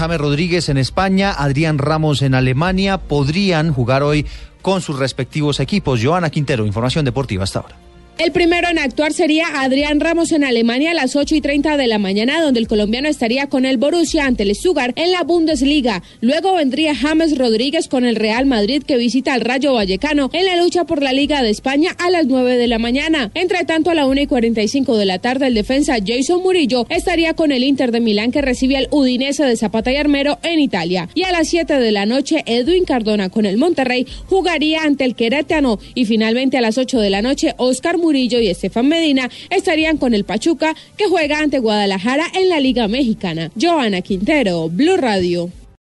James Rodríguez en España, Adrián Ramos en Alemania, podrían jugar hoy con sus respectivos equipos. Joana Quintero, información deportiva hasta ahora. El primero en actuar sería Adrián Ramos en Alemania a las 8 y 30 de la mañana, donde el colombiano estaría con el Borussia ante el Stuttgart en la Bundesliga. Luego vendría James Rodríguez con el Real Madrid que visita al Rayo Vallecano en la lucha por la Liga de España a las 9 de la mañana. Entre tanto, a la 1 y 45 de la tarde, el defensa Jason Murillo estaría con el Inter de Milán que recibe al Udinese de Zapata y Armero en Italia. Y a las 7 de la noche, Edwin Cardona con el Monterrey jugaría ante el Querétano. Y finalmente a las 8 de la noche, Oscar Murillo Murillo y Estefan Medina estarían con el Pachuca, que juega ante Guadalajara en la Liga Mexicana. Joana Quintero, Blue Radio.